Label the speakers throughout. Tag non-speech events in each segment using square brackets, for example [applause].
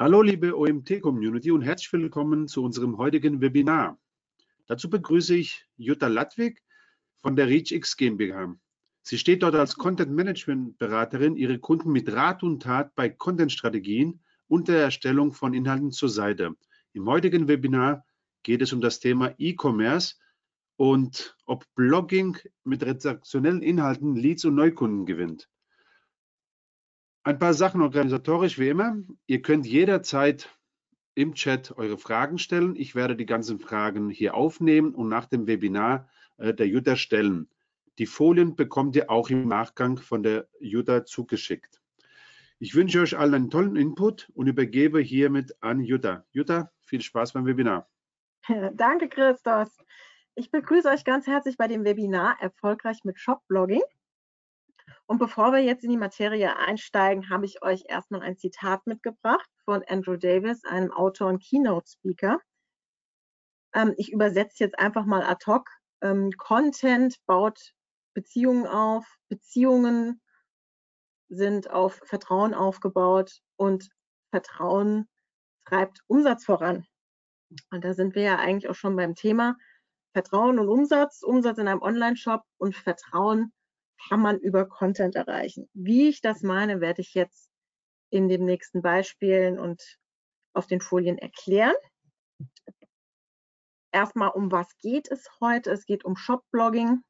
Speaker 1: Hallo liebe OMT-Community und herzlich willkommen zu unserem heutigen Webinar. Dazu begrüße ich Jutta Ladwig von der ReachX GmbH. Sie steht dort als Content Management Beraterin ihre Kunden mit Rat und Tat bei Content-Strategien und der Erstellung von Inhalten zur Seite. Im heutigen Webinar geht es um das Thema E-Commerce und ob Blogging mit redaktionellen Inhalten Leads und Neukunden gewinnt. Ein paar Sachen organisatorisch wie immer. Ihr könnt jederzeit im Chat eure Fragen stellen. Ich werde die ganzen Fragen hier aufnehmen und nach dem Webinar äh, der Jutta stellen. Die Folien bekommt ihr auch im Nachgang von der Jutta zugeschickt. Ich wünsche euch allen einen tollen Input und übergebe hiermit an Jutta. Jutta, viel Spaß beim Webinar. [laughs]
Speaker 2: Danke, Christos. Ich begrüße euch ganz herzlich bei dem Webinar Erfolgreich mit Shopblogging. Und bevor wir jetzt in die Materie einsteigen, habe ich euch erstmal ein Zitat mitgebracht von Andrew Davis, einem Autor und Keynote-Speaker. Ähm, ich übersetze jetzt einfach mal ad hoc. Ähm, Content baut Beziehungen auf, Beziehungen sind auf Vertrauen aufgebaut und Vertrauen treibt Umsatz voran. Und da sind wir ja eigentlich auch schon beim Thema Vertrauen und Umsatz, Umsatz in einem Online-Shop und Vertrauen kann man über Content erreichen. Wie ich das meine, werde ich jetzt in den nächsten Beispielen und auf den Folien erklären. Erstmal, um was geht es heute? Es geht um Shopblogging.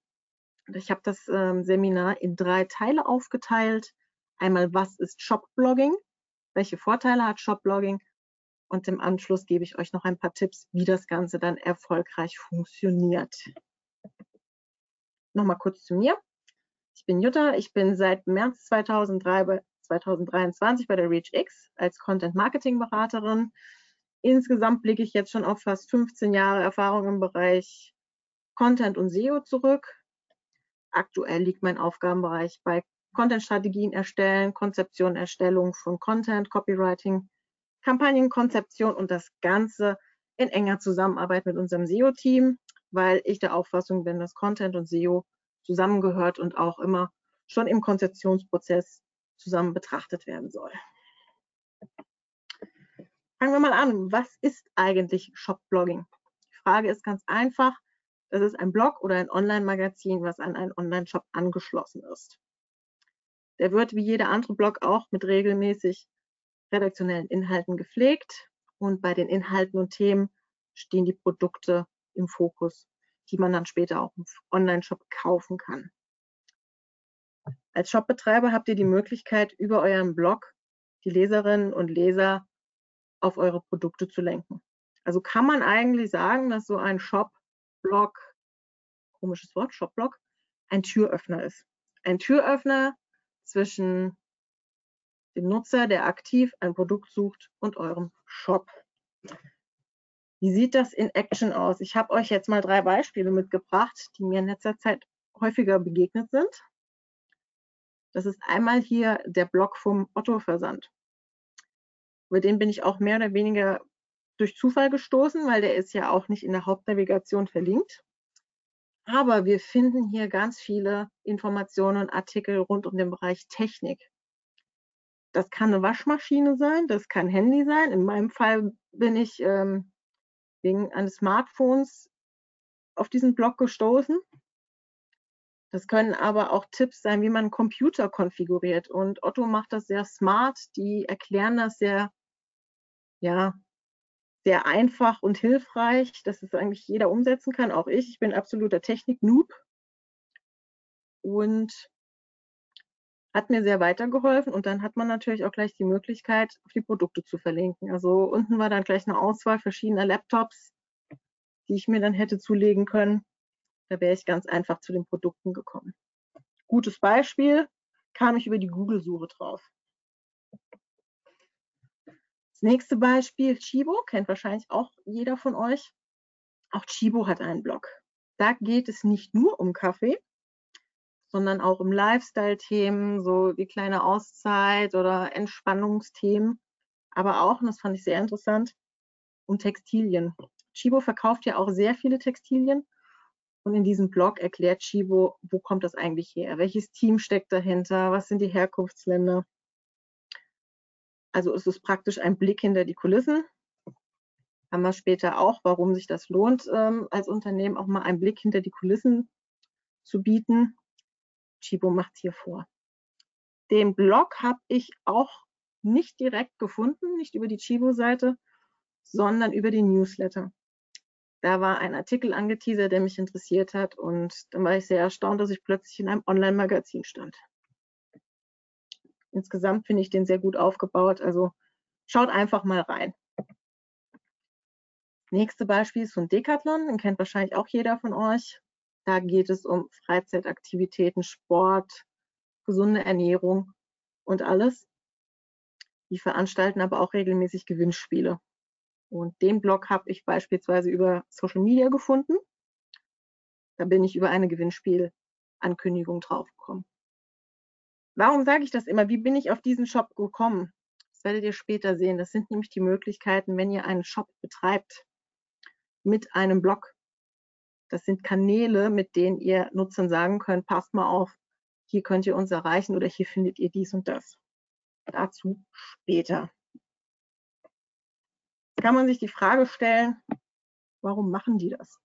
Speaker 2: Ich habe das ähm, Seminar in drei Teile aufgeteilt. Einmal, was ist Shopblogging? Welche Vorteile hat Shopblogging? Und im Anschluss gebe ich euch noch ein paar Tipps, wie das Ganze dann erfolgreich funktioniert. Nochmal kurz zu mir. Ich bin Jutta, ich bin seit März 2003 2023 bei der ReachX als Content Marketing Beraterin. Insgesamt blicke ich jetzt schon auf fast 15 Jahre Erfahrung im Bereich Content und SEO zurück. Aktuell liegt mein Aufgabenbereich bei Content-Strategien erstellen, Konzeption, Erstellung von Content, Copywriting, Kampagnenkonzeption und das Ganze in enger Zusammenarbeit mit unserem SEO-Team, weil ich der Auffassung bin, dass Content und SEO zusammengehört und auch immer schon im Konzeptionsprozess zusammen betrachtet werden soll. Fangen wir mal an. Was ist eigentlich Shopblogging? Die Frage ist ganz einfach. Das ist ein Blog oder ein Online-Magazin, was an einen Online-Shop angeschlossen ist. Der wird wie jeder andere Blog auch mit regelmäßig redaktionellen Inhalten gepflegt und bei den Inhalten und Themen stehen die Produkte im Fokus die man dann später auch im Online-Shop kaufen kann. Als Shopbetreiber habt ihr die Möglichkeit, über euren Blog die Leserinnen und Leser auf eure Produkte zu lenken. Also kann man eigentlich sagen, dass so ein Shop-Blog, komisches Wort, Shop-Blog, ein Türöffner ist. Ein Türöffner zwischen dem Nutzer, der aktiv ein Produkt sucht, und eurem Shop. Wie sieht das in Action aus? Ich habe euch jetzt mal drei Beispiele mitgebracht, die mir in letzter Zeit häufiger begegnet sind. Das ist einmal hier der Blog vom Otto-Versand. Über den bin ich auch mehr oder weniger durch Zufall gestoßen, weil der ist ja auch nicht in der Hauptnavigation verlinkt. Aber wir finden hier ganz viele Informationen und Artikel rund um den Bereich Technik. Das kann eine Waschmaschine sein, das kann Handy sein. In meinem Fall bin ich ähm, wegen eines Smartphones auf diesen Blog gestoßen. Das können aber auch Tipps sein, wie man einen Computer konfiguriert. Und Otto macht das sehr smart. Die erklären das sehr, ja, sehr einfach und hilfreich, dass es eigentlich jeder umsetzen kann. Auch ich. Ich bin absoluter Technik-Noob. Und hat mir sehr weitergeholfen und dann hat man natürlich auch gleich die Möglichkeit, auf die Produkte zu verlinken. Also unten war dann gleich eine Auswahl verschiedener Laptops, die ich mir dann hätte zulegen können. Da wäre ich ganz einfach zu den Produkten gekommen. Gutes Beispiel, kam ich über die Google-Suche drauf. Das nächste Beispiel, Chibo, kennt wahrscheinlich auch jeder von euch. Auch Chibo hat einen Blog. Da geht es nicht nur um Kaffee, sondern auch um Lifestyle-Themen, so die kleine Auszeit oder Entspannungsthemen, aber auch, und das fand ich sehr interessant, um Textilien. Chibo verkauft ja auch sehr viele Textilien und in diesem Blog erklärt Chibo, wo kommt das eigentlich her? Welches Team steckt dahinter? Was sind die Herkunftsländer? Also es ist praktisch ein Blick hinter die Kulissen. Haben wir später auch, warum sich das lohnt, ähm, als Unternehmen auch mal einen Blick hinter die Kulissen zu bieten. Chibo macht hier vor. Den Blog habe ich auch nicht direkt gefunden, nicht über die Chibo-Seite, sondern über den Newsletter. Da war ein Artikel angeteasert, der mich interessiert hat und dann war ich sehr erstaunt, dass ich plötzlich in einem Online-Magazin stand. Insgesamt finde ich den sehr gut aufgebaut, also schaut einfach mal rein. Nächste Beispiel ist von Decathlon, den kennt wahrscheinlich auch jeder von euch. Da geht es um Freizeitaktivitäten, Sport, gesunde Ernährung und alles. Die veranstalten aber auch regelmäßig Gewinnspiele. Und den Blog habe ich beispielsweise über Social Media gefunden. Da bin ich über eine Gewinnspielankündigung draufgekommen. Warum sage ich das immer? Wie bin ich auf diesen Shop gekommen? Das werdet ihr später sehen. Das sind nämlich die Möglichkeiten, wenn ihr einen Shop betreibt mit einem Blog. Das sind Kanäle, mit denen ihr Nutzern sagen könnt, passt mal auf, hier könnt ihr uns erreichen oder hier findet ihr dies und das. Dazu später kann man sich die Frage stellen, warum machen die das?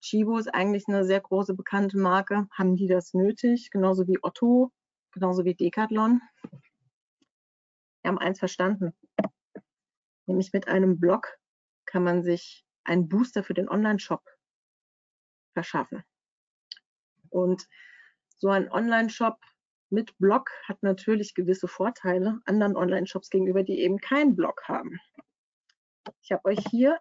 Speaker 2: Chibo ist eigentlich eine sehr große bekannte Marke. Haben die das nötig? Genauso wie Otto, genauso wie Decathlon. Wir haben eins verstanden. Nämlich mit einem Blog kann man sich einen Booster für den Online-Shop verschaffen. Und so ein Online-Shop mit Blog hat natürlich gewisse Vorteile anderen Online-Shops gegenüber, die eben keinen Blog haben. Ich habe euch hier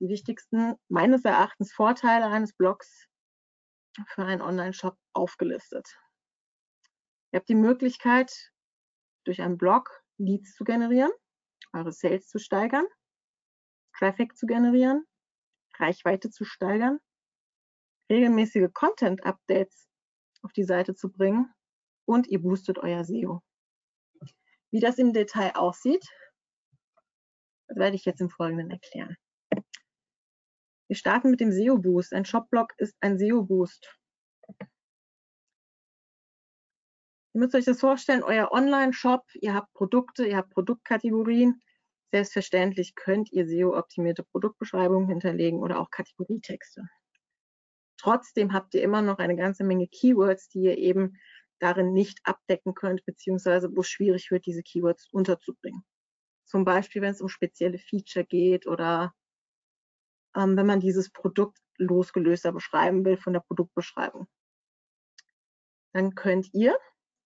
Speaker 2: die wichtigsten meines Erachtens Vorteile eines Blogs für einen Online-Shop aufgelistet. Ihr habt die Möglichkeit, durch einen Blog Leads zu generieren, eure Sales zu steigern, Traffic zu generieren, Reichweite zu steigern, regelmäßige Content-Updates auf die Seite zu bringen und ihr boostet euer SEO. Wie das im Detail aussieht, werde ich jetzt im Folgenden erklären. Wir starten mit dem SEO Boost. Ein Shopblog ist ein SEO Boost. Ihr müsst euch das vorstellen, euer Online-Shop, ihr habt Produkte, ihr habt Produktkategorien. Selbstverständlich könnt ihr SEO-optimierte Produktbeschreibungen hinterlegen oder auch Kategorietexte. Trotzdem habt ihr immer noch eine ganze Menge Keywords, die ihr eben darin nicht abdecken könnt, beziehungsweise wo schwierig wird, diese Keywords unterzubringen. Zum Beispiel, wenn es um spezielle Feature geht oder ähm, wenn man dieses Produkt losgelöster beschreiben will von der Produktbeschreibung. Dann könnt ihr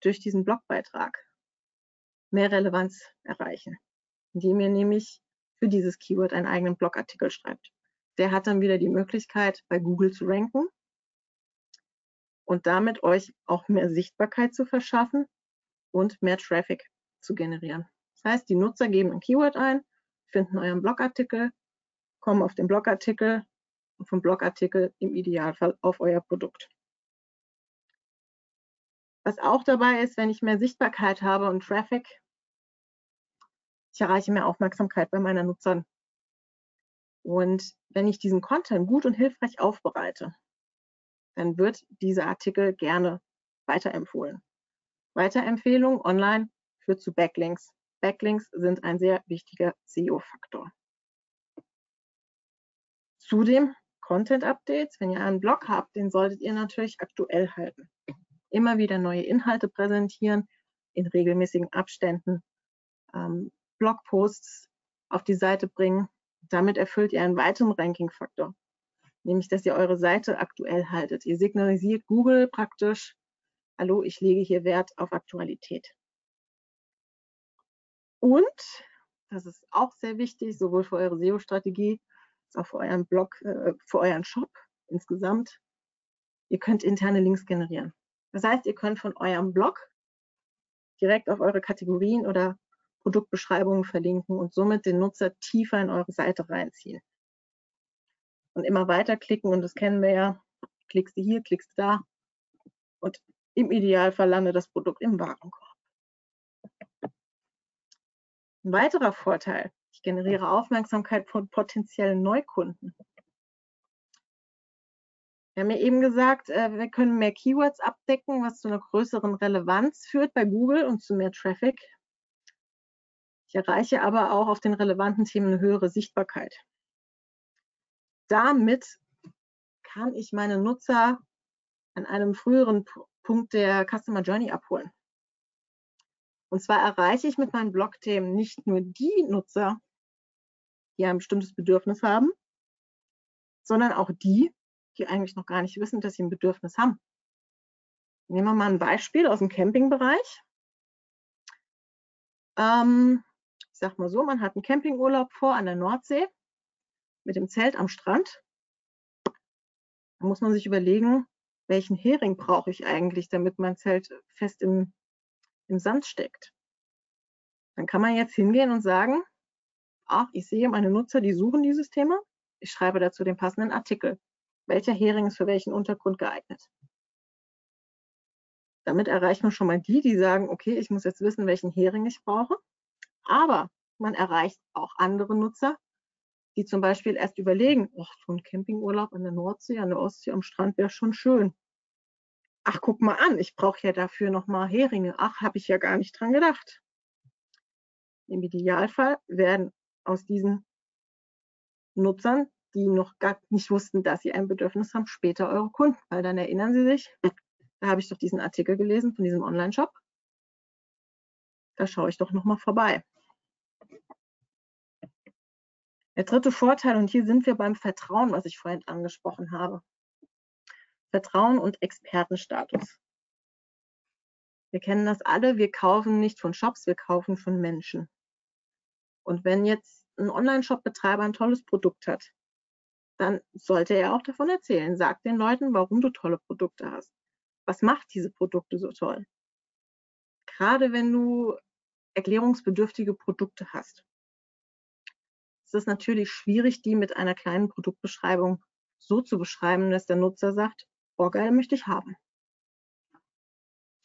Speaker 2: durch diesen Blogbeitrag mehr Relevanz erreichen, indem ihr nämlich für dieses Keyword einen eigenen Blogartikel schreibt. Der hat dann wieder die Möglichkeit, bei Google zu ranken und damit euch auch mehr Sichtbarkeit zu verschaffen und mehr Traffic zu generieren. Das heißt, die Nutzer geben ein Keyword ein, finden euren Blogartikel, kommen auf den Blogartikel und vom Blogartikel im Idealfall auf euer Produkt. Was auch dabei ist, wenn ich mehr Sichtbarkeit habe und Traffic, ich erreiche mehr Aufmerksamkeit bei meinen Nutzern. Und wenn ich diesen Content gut und hilfreich aufbereite, dann wird dieser Artikel gerne weiterempfohlen. Weiterempfehlung online führt zu Backlinks. Backlinks sind ein sehr wichtiger SEO-Faktor. Zudem Content-Updates. Wenn ihr einen Blog habt, den solltet ihr natürlich aktuell halten. Immer wieder neue Inhalte präsentieren, in regelmäßigen Abständen ähm, Blogposts auf die Seite bringen. Damit erfüllt ihr einen weiteren Ranking-Faktor, nämlich dass ihr eure Seite aktuell haltet. Ihr signalisiert Google praktisch, hallo, ich lege hier Wert auf Aktualität. Und, das ist auch sehr wichtig, sowohl für eure SEO-Strategie als auch für euren Blog, äh, für euren Shop insgesamt, ihr könnt interne Links generieren. Das heißt, ihr könnt von eurem Blog direkt auf eure Kategorien oder Produktbeschreibungen verlinken und somit den Nutzer tiefer in eure Seite reinziehen. Und immer weiter klicken, und das kennen wir ja, klickst du hier, klickst du da und im Idealfall landet das Produkt im Warenkorb. Ein weiterer Vorteil, ich generiere Aufmerksamkeit von potenziellen Neukunden. Wir haben ja eben gesagt, äh, wir können mehr Keywords abdecken, was zu einer größeren Relevanz führt bei Google und zu mehr Traffic. Ich erreiche aber auch auf den relevanten Themen eine höhere Sichtbarkeit. Damit kann ich meine Nutzer an einem früheren Punkt der Customer Journey abholen. Und zwar erreiche ich mit meinen Blog-Themen nicht nur die Nutzer, die ein bestimmtes Bedürfnis haben, sondern auch die, die eigentlich noch gar nicht wissen, dass sie ein Bedürfnis haben. Nehmen wir mal ein Beispiel aus dem Campingbereich. Ähm, sag mal so, man hat einen Campingurlaub vor an der Nordsee mit dem Zelt am Strand. Da muss man sich überlegen, welchen Hering brauche ich eigentlich, damit mein Zelt fest im, im Sand steckt. Dann kann man jetzt hingehen und sagen, ach, ich sehe meine Nutzer, die suchen dieses Thema. Ich schreibe dazu den passenden Artikel. Welcher Hering ist für welchen Untergrund geeignet? Damit erreicht man schon mal die, die sagen, okay, ich muss jetzt wissen, welchen Hering ich brauche. Aber man erreicht auch andere Nutzer, die zum Beispiel erst überlegen, ach, so ein Campingurlaub an der Nordsee, an der Ostsee, am Strand wäre schon schön. Ach, guck mal an, ich brauche ja dafür nochmal Heringe. Ach, habe ich ja gar nicht dran gedacht. Im Idealfall werden aus diesen Nutzern, die noch gar nicht wussten, dass sie ein Bedürfnis haben, später eure Kunden, weil dann erinnern sie sich, da habe ich doch diesen Artikel gelesen von diesem Online-Shop. Da schaue ich doch nochmal vorbei. Der dritte Vorteil, und hier sind wir beim Vertrauen, was ich vorhin angesprochen habe. Vertrauen und Expertenstatus. Wir kennen das alle, wir kaufen nicht von Shops, wir kaufen von Menschen. Und wenn jetzt ein Online-Shop-Betreiber ein tolles Produkt hat, dann sollte er auch davon erzählen. Sag den Leuten, warum du tolle Produkte hast. Was macht diese Produkte so toll? Gerade wenn du erklärungsbedürftige Produkte hast, ist es natürlich schwierig, die mit einer kleinen Produktbeschreibung so zu beschreiben, dass der Nutzer sagt, oh geil, möchte ich haben.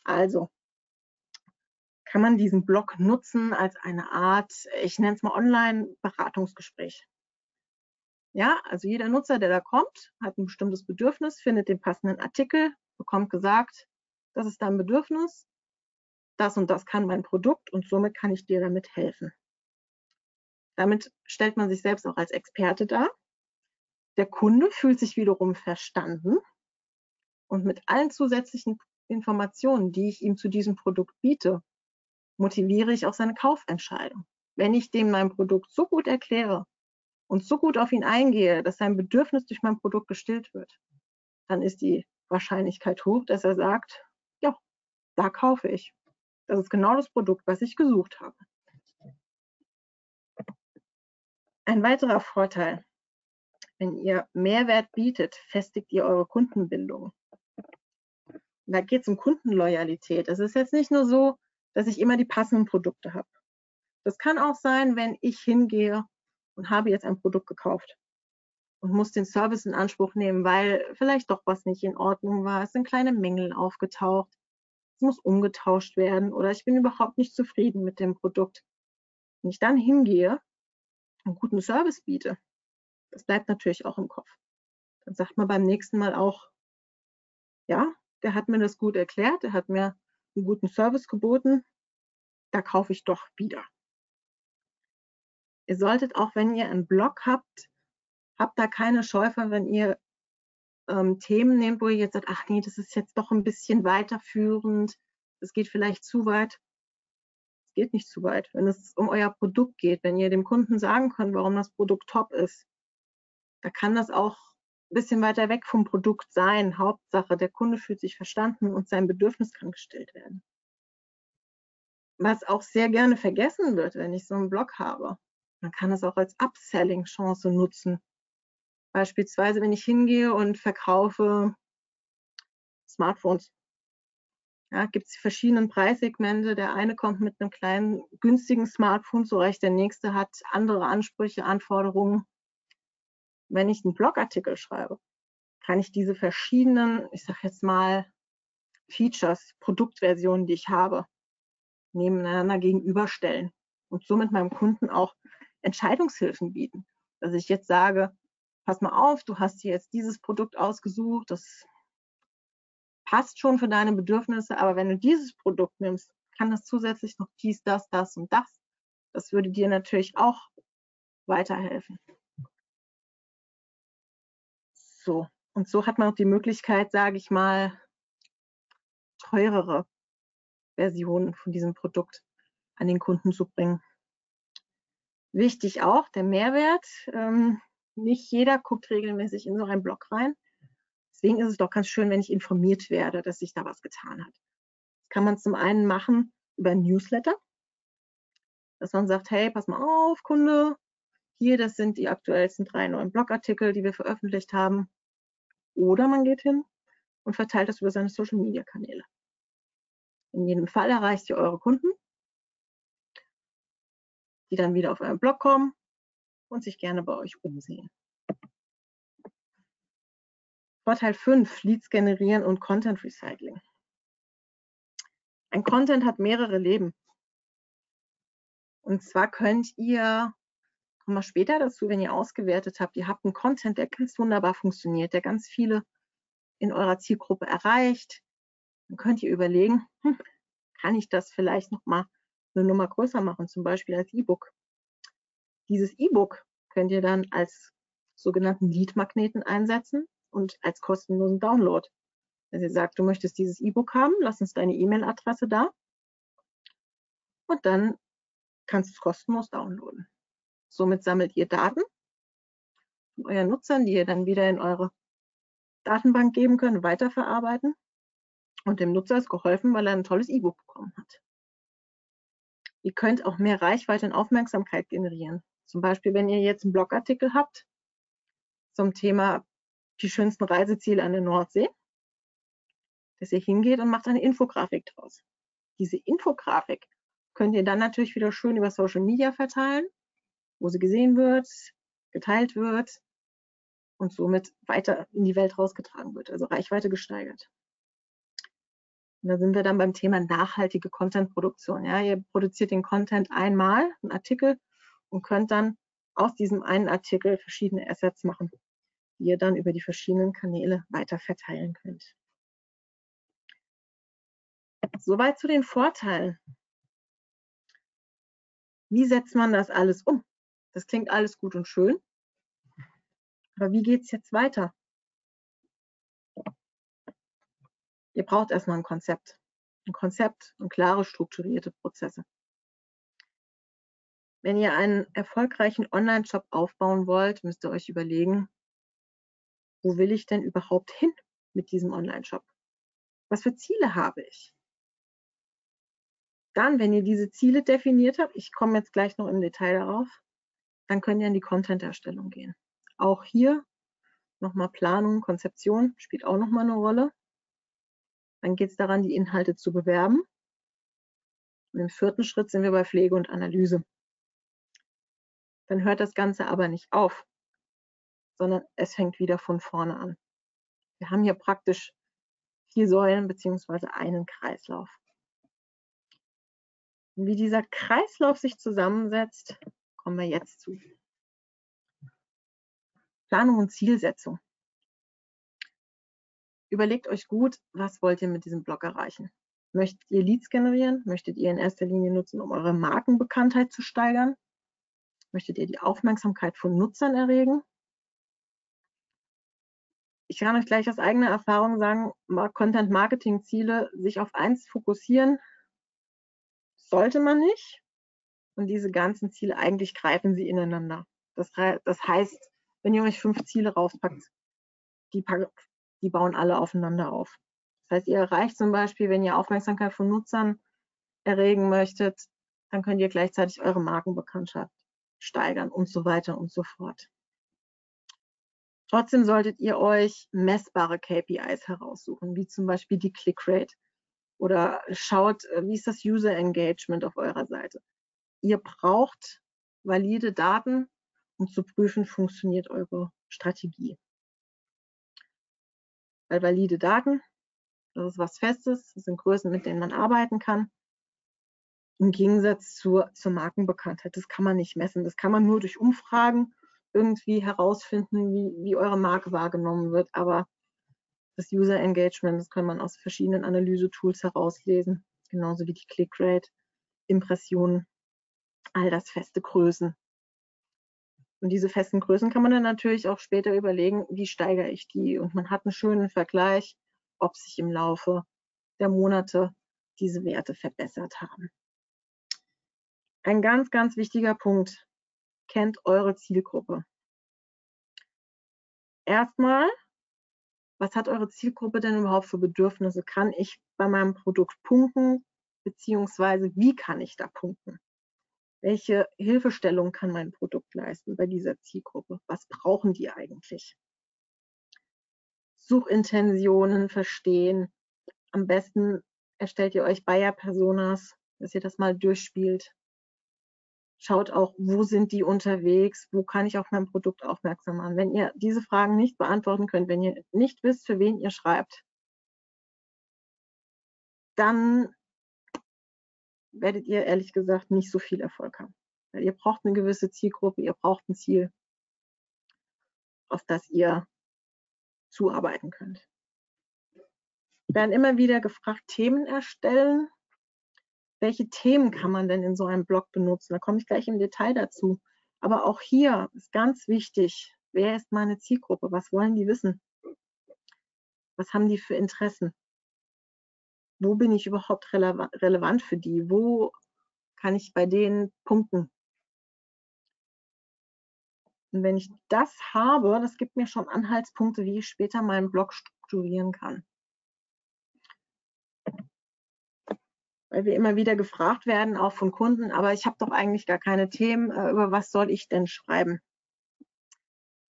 Speaker 2: Also kann man diesen Blog nutzen als eine Art, ich nenne es mal Online-Beratungsgespräch. Ja, also jeder Nutzer, der da kommt, hat ein bestimmtes Bedürfnis, findet den passenden Artikel, bekommt gesagt, das ist dein Bedürfnis, das und das kann mein Produkt und somit kann ich dir damit helfen. Damit stellt man sich selbst auch als Experte dar. Der Kunde fühlt sich wiederum verstanden und mit allen zusätzlichen Informationen, die ich ihm zu diesem Produkt biete, motiviere ich auch seine Kaufentscheidung. Wenn ich dem mein Produkt so gut erkläre und so gut auf ihn eingehe, dass sein Bedürfnis durch mein Produkt gestillt wird, dann ist die Wahrscheinlichkeit hoch, dass er sagt, ja, da kaufe ich. Das ist genau das Produkt, was ich gesucht habe. Ein weiterer Vorteil, wenn ihr Mehrwert bietet, festigt ihr eure Kundenbindung. Da geht es um Kundenloyalität. Es ist jetzt nicht nur so, dass ich immer die passenden Produkte habe. Das kann auch sein, wenn ich hingehe und habe jetzt ein Produkt gekauft und muss den Service in Anspruch nehmen, weil vielleicht doch was nicht in Ordnung war. Es sind kleine Mängel aufgetaucht. Es muss umgetauscht werden oder ich bin überhaupt nicht zufrieden mit dem Produkt. Wenn ich dann hingehe, einen guten Service biete, das bleibt natürlich auch im Kopf. Dann sagt man beim nächsten Mal auch, ja, der hat mir das gut erklärt, der hat mir einen guten Service geboten, da kaufe ich doch wieder. Ihr solltet auch, wenn ihr einen Blog habt, habt da keine Scheu vor, wenn ihr ähm, Themen nehmt, wo ihr jetzt sagt, ach nee, das ist jetzt doch ein bisschen weiterführend, das geht vielleicht zu weit. Geht nicht zu weit. Wenn es um euer Produkt geht, wenn ihr dem Kunden sagen könnt, warum das Produkt top ist, da kann das auch ein bisschen weiter weg vom Produkt sein. Hauptsache, der Kunde fühlt sich verstanden und sein Bedürfnis kann gestillt werden. Was auch sehr gerne vergessen wird, wenn ich so einen Blog habe, man kann es auch als Upselling-Chance nutzen. Beispielsweise, wenn ich hingehe und verkaufe Smartphones. Ja, gibt es verschiedene Preissegmente. Der eine kommt mit einem kleinen, günstigen Smartphone zurecht, der nächste hat andere Ansprüche, Anforderungen wenn ich einen Blogartikel schreibe, kann ich diese verschiedenen, ich sage jetzt mal, Features, Produktversionen, die ich habe, nebeneinander gegenüberstellen und somit meinem Kunden auch Entscheidungshilfen bieten. Dass ich jetzt sage, pass mal auf, du hast dir jetzt dieses Produkt ausgesucht, das passt schon für deine Bedürfnisse, aber wenn du dieses Produkt nimmst, kann das zusätzlich noch dies, das, das und das. Das würde dir natürlich auch weiterhelfen. So, und so hat man auch die Möglichkeit, sage ich mal, teurere Versionen von diesem Produkt an den Kunden zu bringen. Wichtig auch der Mehrwert. Ähm, nicht jeder guckt regelmäßig in so einen Blog rein. Deswegen ist es doch ganz schön, wenn ich informiert werde, dass sich da was getan hat. Das kann man zum einen machen über ein Newsletter, dass man sagt, hey, pass mal auf, Kunde, hier, das sind die aktuellsten drei neuen Blogartikel, die wir veröffentlicht haben. Oder man geht hin und verteilt das über seine Social-Media-Kanäle. In jedem Fall erreicht ihr eure Kunden, die dann wieder auf euren Blog kommen und sich gerne bei euch umsehen. Vorteil 5, Leads generieren und Content Recycling. Ein Content hat mehrere Leben. Und zwar könnt ihr, kommen wir später dazu, wenn ihr ausgewertet habt, ihr habt einen Content, der ganz wunderbar funktioniert, der ganz viele in eurer Zielgruppe erreicht, dann könnt ihr überlegen, hm, kann ich das vielleicht nochmal eine Nummer größer machen, zum Beispiel als E-Book. Dieses E-Book könnt ihr dann als sogenannten Lead-Magneten einsetzen und als kostenlosen Download. Wenn ihr sagt, du möchtest dieses E-Book haben, lass uns deine E-Mail-Adresse da und dann kannst du es kostenlos downloaden. Somit sammelt ihr Daten von euren Nutzern, die ihr dann wieder in eure Datenbank geben könnt, weiterverarbeiten und dem Nutzer ist geholfen, weil er ein tolles E-Book bekommen hat. Ihr könnt auch mehr Reichweite und Aufmerksamkeit generieren. Zum Beispiel, wenn ihr jetzt einen Blogartikel habt zum Thema die schönsten Reiseziele an der Nordsee, dass ihr hingeht und macht eine Infografik draus. Diese Infografik könnt ihr dann natürlich wieder schön über Social Media verteilen, wo sie gesehen wird, geteilt wird und somit weiter in die Welt rausgetragen wird, also Reichweite gesteigert. Und da sind wir dann beim Thema nachhaltige Content-Produktion. Ja, ihr produziert den Content einmal, einen Artikel, und könnt dann aus diesem einen Artikel verschiedene Assets machen, die ihr dann über die verschiedenen Kanäle weiter verteilen könnt. Soweit zu den Vorteilen. Wie setzt man das alles um? Das klingt alles gut und schön. Aber wie geht es jetzt weiter? Ihr braucht erstmal ein Konzept. Ein Konzept und klare, strukturierte Prozesse. Wenn ihr einen erfolgreichen Online-Shop aufbauen wollt, müsst ihr euch überlegen, wo will ich denn überhaupt hin mit diesem Online-Shop? Was für Ziele habe ich? Dann, wenn ihr diese Ziele definiert habt, ich komme jetzt gleich noch im Detail darauf, dann könnt ihr in die Content-Erstellung gehen. Auch hier nochmal Planung, Konzeption spielt auch nochmal eine Rolle. Dann geht es daran, die Inhalte zu bewerben. Und im vierten Schritt sind wir bei Pflege und Analyse. Dann hört das Ganze aber nicht auf, sondern es fängt wieder von vorne an. Wir haben hier praktisch vier Säulen bzw. einen Kreislauf. Wie dieser Kreislauf sich zusammensetzt, kommen wir jetzt zu. Planung und Zielsetzung überlegt euch gut, was wollt ihr mit diesem Blog erreichen. Möchtet ihr Leads generieren? Möchtet ihr in erster Linie nutzen, um eure Markenbekanntheit zu steigern? Möchtet ihr die Aufmerksamkeit von Nutzern erregen? Ich kann euch gleich aus eigener Erfahrung sagen, Content-Marketing-Ziele, sich auf eins fokussieren, sollte man nicht. Und diese ganzen Ziele, eigentlich greifen sie ineinander. Das, das heißt, wenn ihr euch fünf Ziele rauspackt, die die bauen alle aufeinander auf. Das heißt, ihr erreicht zum Beispiel, wenn ihr Aufmerksamkeit von Nutzern erregen möchtet, dann könnt ihr gleichzeitig eure Markenbekanntschaft steigern und so weiter und so fort. Trotzdem solltet ihr euch messbare KPIs heraussuchen, wie zum Beispiel die Clickrate oder schaut, äh, wie ist das User Engagement auf eurer Seite. Ihr braucht valide Daten, um zu prüfen, funktioniert eure Strategie weil valide Daten, das ist was Festes, das sind Größen, mit denen man arbeiten kann. Im Gegensatz zur, zur Markenbekanntheit, das kann man nicht messen. Das kann man nur durch Umfragen irgendwie herausfinden, wie, wie eure Marke wahrgenommen wird. Aber das User Engagement, das kann man aus verschiedenen Analyse-Tools herauslesen, genauso wie die Clickrate, Impressionen all das feste Größen. Und diese festen Größen kann man dann natürlich auch später überlegen, wie steigere ich die? Und man hat einen schönen Vergleich, ob sich im Laufe der Monate diese Werte verbessert haben. Ein ganz, ganz wichtiger Punkt. Kennt eure Zielgruppe. Erstmal, was hat eure Zielgruppe denn überhaupt für Bedürfnisse? Kann ich bei meinem Produkt punkten? Beziehungsweise wie kann ich da punkten? Welche Hilfestellung kann mein Produkt leisten bei dieser Zielgruppe? Was brauchen die eigentlich? Suchintentionen verstehen. Am besten erstellt ihr euch Buyer-Personas, dass ihr das mal durchspielt. Schaut auch, wo sind die unterwegs, wo kann ich auf mein Produkt aufmerksam machen. Wenn ihr diese Fragen nicht beantworten könnt, wenn ihr nicht wisst, für wen ihr schreibt, dann werdet ihr ehrlich gesagt nicht so viel Erfolg haben. Weil ihr braucht eine gewisse Zielgruppe, ihr braucht ein Ziel, auf das ihr zuarbeiten könnt. Wir werden immer wieder gefragt, Themen erstellen. Welche Themen kann man denn in so einem Blog benutzen? Da komme ich gleich im Detail dazu. Aber auch hier ist ganz wichtig, wer ist meine Zielgruppe? Was wollen die wissen? Was haben die für Interessen? wo bin ich überhaupt relevant, für die? Wo kann ich bei denen punkten? Und wenn ich das habe, das gibt mir schon Anhaltspunkte, wie ich später meinen Blog strukturieren kann. Weil wir immer wieder gefragt werden, auch von Kunden, aber ich habe doch eigentlich gar keine Themen, äh, über was soll ich denn schreiben?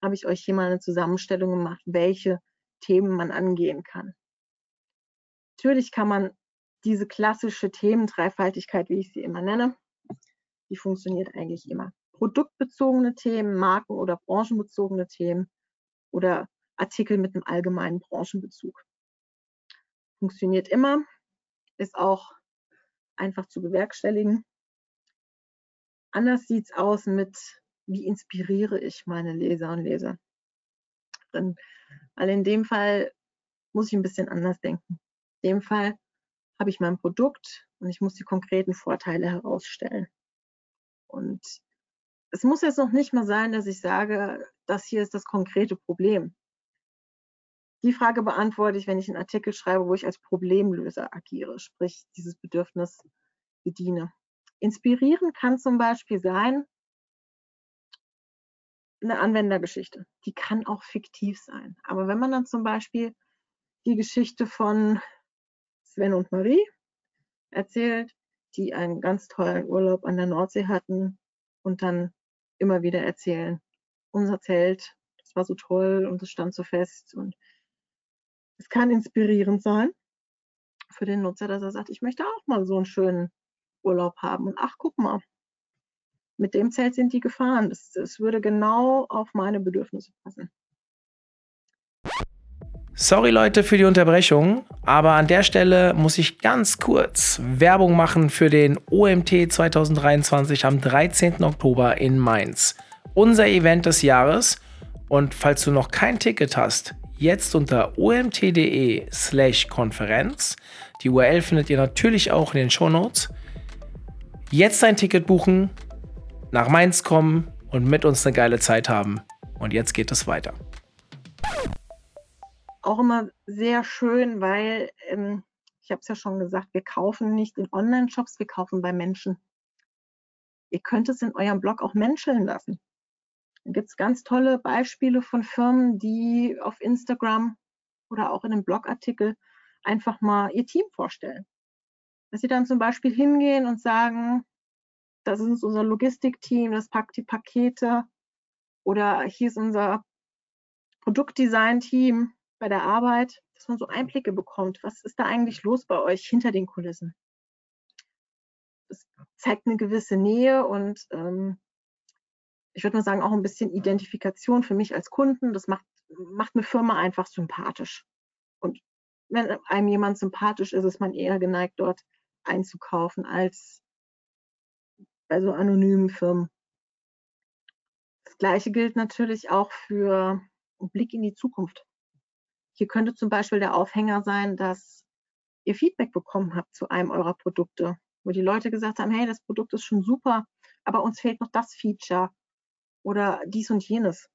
Speaker 2: Habe ich euch hier mal eine Zusammenstellung gemacht, welche Themen man angehen kann. Natürlich kann man diese klassische Themendreifaltigkeit, wie ich sie immer nenne, die funktioniert eigentlich immer. Produktbezogene Themen, Marken- oder branchenbezogene Themen oder Artikel mit einem allgemeinen Branchenbezug. Funktioniert immer, ist auch einfach zu bewerkstelligen. Anders sieht es aus mit, wie inspiriere ich meine Leser und Leser. weil in dem Fall muss ich ein bisschen anders denken. In dem Fall habe ich mein Produkt und ich muss die konkreten Vorteile herausstellen. Und es muss jetzt noch nicht mal sein, dass ich sage, das hier ist das konkrete Problem. Die Frage beantworte ich, wenn ich einen Artikel schreibe, wo ich als Problemlöser agiere, sprich dieses Bedürfnis bediene. Inspirieren kann zum Beispiel sein, eine Anwendergeschichte. Die kann auch fiktiv sein. Aber wenn man dann zum Beispiel die Geschichte von Sven und Marie erzählt, die einen ganz tollen Urlaub an der Nordsee hatten und dann immer wieder erzählen, unser Zelt, das war so toll und es stand so fest und es kann inspirierend sein für den Nutzer, dass er sagt, ich möchte auch mal so einen schönen Urlaub haben und ach, guck mal, mit dem Zelt sind die gefahren. Das, das würde genau auf meine Bedürfnisse passen.
Speaker 3: Sorry Leute für die Unterbrechung, aber an der Stelle muss ich ganz kurz Werbung machen für den OMT 2023 am 13. Oktober in Mainz. Unser Event des Jahres. Und falls du noch kein Ticket hast, jetzt unter omt.de slash Konferenz. Die URL findet ihr natürlich auch in den Show Notes. Jetzt ein Ticket buchen, nach Mainz kommen und mit uns eine geile Zeit haben. Und jetzt geht es weiter
Speaker 2: auch immer sehr schön, weil ähm, ich habe es ja schon gesagt, wir kaufen nicht in Online-Shops, wir kaufen bei Menschen. Ihr könnt es in eurem Blog auch menscheln lassen. Gibt es ganz tolle Beispiele von Firmen, die auf Instagram oder auch in einem Blogartikel einfach mal ihr Team vorstellen. Dass sie dann zum Beispiel hingehen und sagen, das ist unser Logistikteam, das packt die Pakete oder hier ist unser Produktdesign-Team bei der Arbeit, dass man so Einblicke bekommt. Was ist da eigentlich los bei euch hinter den Kulissen? Das zeigt eine gewisse Nähe und ähm, ich würde mal sagen, auch ein bisschen Identifikation für mich als Kunden. Das macht, macht eine Firma einfach sympathisch. Und wenn einem jemand sympathisch ist, ist man eher geneigt, dort einzukaufen als bei so anonymen Firmen. Das Gleiche gilt natürlich auch für einen Blick in die Zukunft. Hier könnte zum Beispiel der Aufhänger sein, dass ihr Feedback bekommen habt zu einem eurer Produkte, wo die Leute gesagt haben, hey, das Produkt ist schon super, aber uns fehlt noch das Feature oder dies und jenes.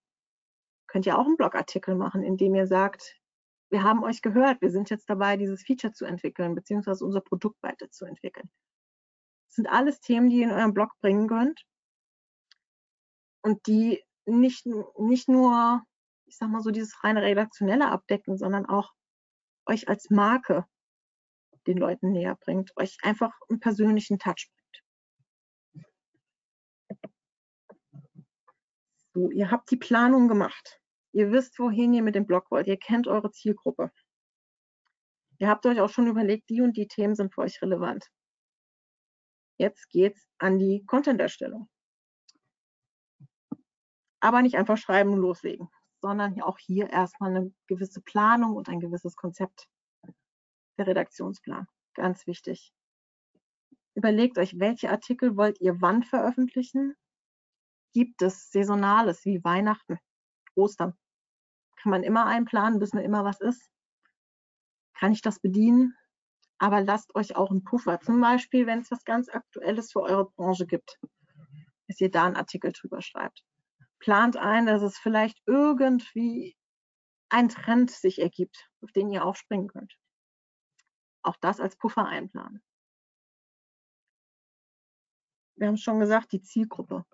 Speaker 2: Könnt ihr auch einen Blogartikel machen, in dem ihr sagt, wir haben euch gehört, wir sind jetzt dabei, dieses Feature zu entwickeln, beziehungsweise unser Produkt weiterzuentwickeln. Das sind alles Themen, die ihr in eurem Blog bringen könnt und die nicht, nicht nur, ich sag mal so, dieses reine redaktionelle abdecken, sondern auch euch als Marke den Leuten näher bringt, euch einfach einen persönlichen Touch bringt. So, ihr habt die Planung gemacht. Ihr wisst, wohin ihr mit dem Blog wollt. Ihr kennt eure Zielgruppe. Ihr habt euch auch schon überlegt, die und die Themen sind für euch relevant. Jetzt geht's an die Content-Erstellung. Aber nicht einfach schreiben und loslegen, sondern auch hier erstmal eine gewisse Planung und ein gewisses Konzept. Der Redaktionsplan, ganz wichtig. Überlegt euch, welche Artikel wollt ihr wann veröffentlichen? Gibt es Saisonales wie Weihnachten, Ostern? Kann man immer einplanen, wissen wir immer, was ist? Kann ich das bedienen? Aber lasst euch auch einen Puffer, zum Beispiel, wenn es was ganz Aktuelles für eure Branche gibt, dass ihr da einen Artikel drüber schreibt. Plant ein, dass es vielleicht irgendwie ein Trend sich ergibt, auf den ihr aufspringen könnt. Auch das als Puffer einplanen. Wir haben schon gesagt, die Zielgruppe.